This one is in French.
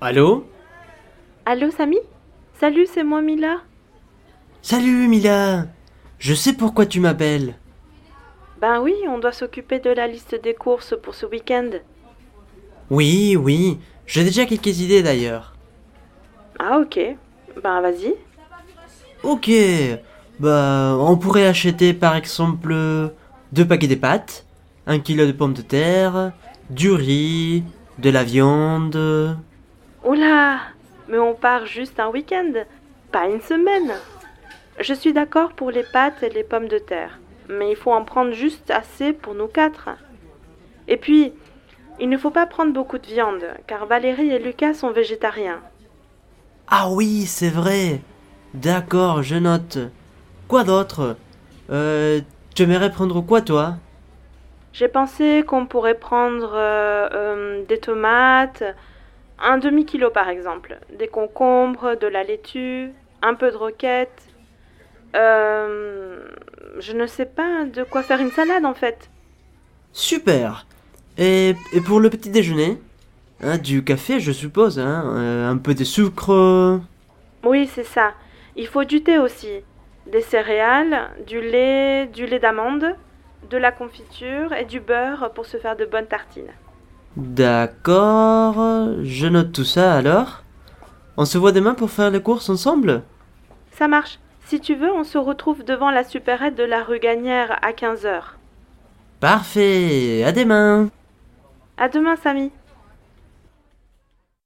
Allô Allô, Samy? Salut, c'est moi, Mila. Salut Mila Je sais pourquoi tu m'appelles. Ben oui, on doit s'occuper de la liste des courses pour ce week-end. Oui, oui, j'ai déjà quelques idées d'ailleurs. Ah, ok. Ben vas-y. Ok, bah on pourrait acheter par exemple deux paquets de pâtes, un kilo de pommes de terre, du riz, de la viande. Oula Mais on part juste un week-end, pas une semaine. Je suis d'accord pour les pâtes et les pommes de terre, mais il faut en prendre juste assez pour nous quatre. Et puis, il ne faut pas prendre beaucoup de viande, car Valérie et Lucas sont végétariens. Ah oui, c'est vrai. D'accord, je note. Quoi d'autre? Euh, tu aimerais prendre quoi toi? J'ai pensé qu'on pourrait prendre euh, euh, des tomates, un demi-kilo par exemple, des concombres, de la laitue, un peu de roquette. Euh, je ne sais pas de quoi faire une salade en fait. Super. Et, et pour le petit déjeuner? Hein, Du café, je suppose, hein Un peu de sucre Oui, c'est ça. Il faut du thé aussi, des céréales, du lait, du lait d'amande, de la confiture et du beurre pour se faire de bonnes tartines. D'accord, je note tout ça alors. On se voit demain pour faire les courses ensemble? Ça marche. Si tu veux, on se retrouve devant la supérette de la rue Gagnère à 15h. Parfait, à demain À demain, Samy.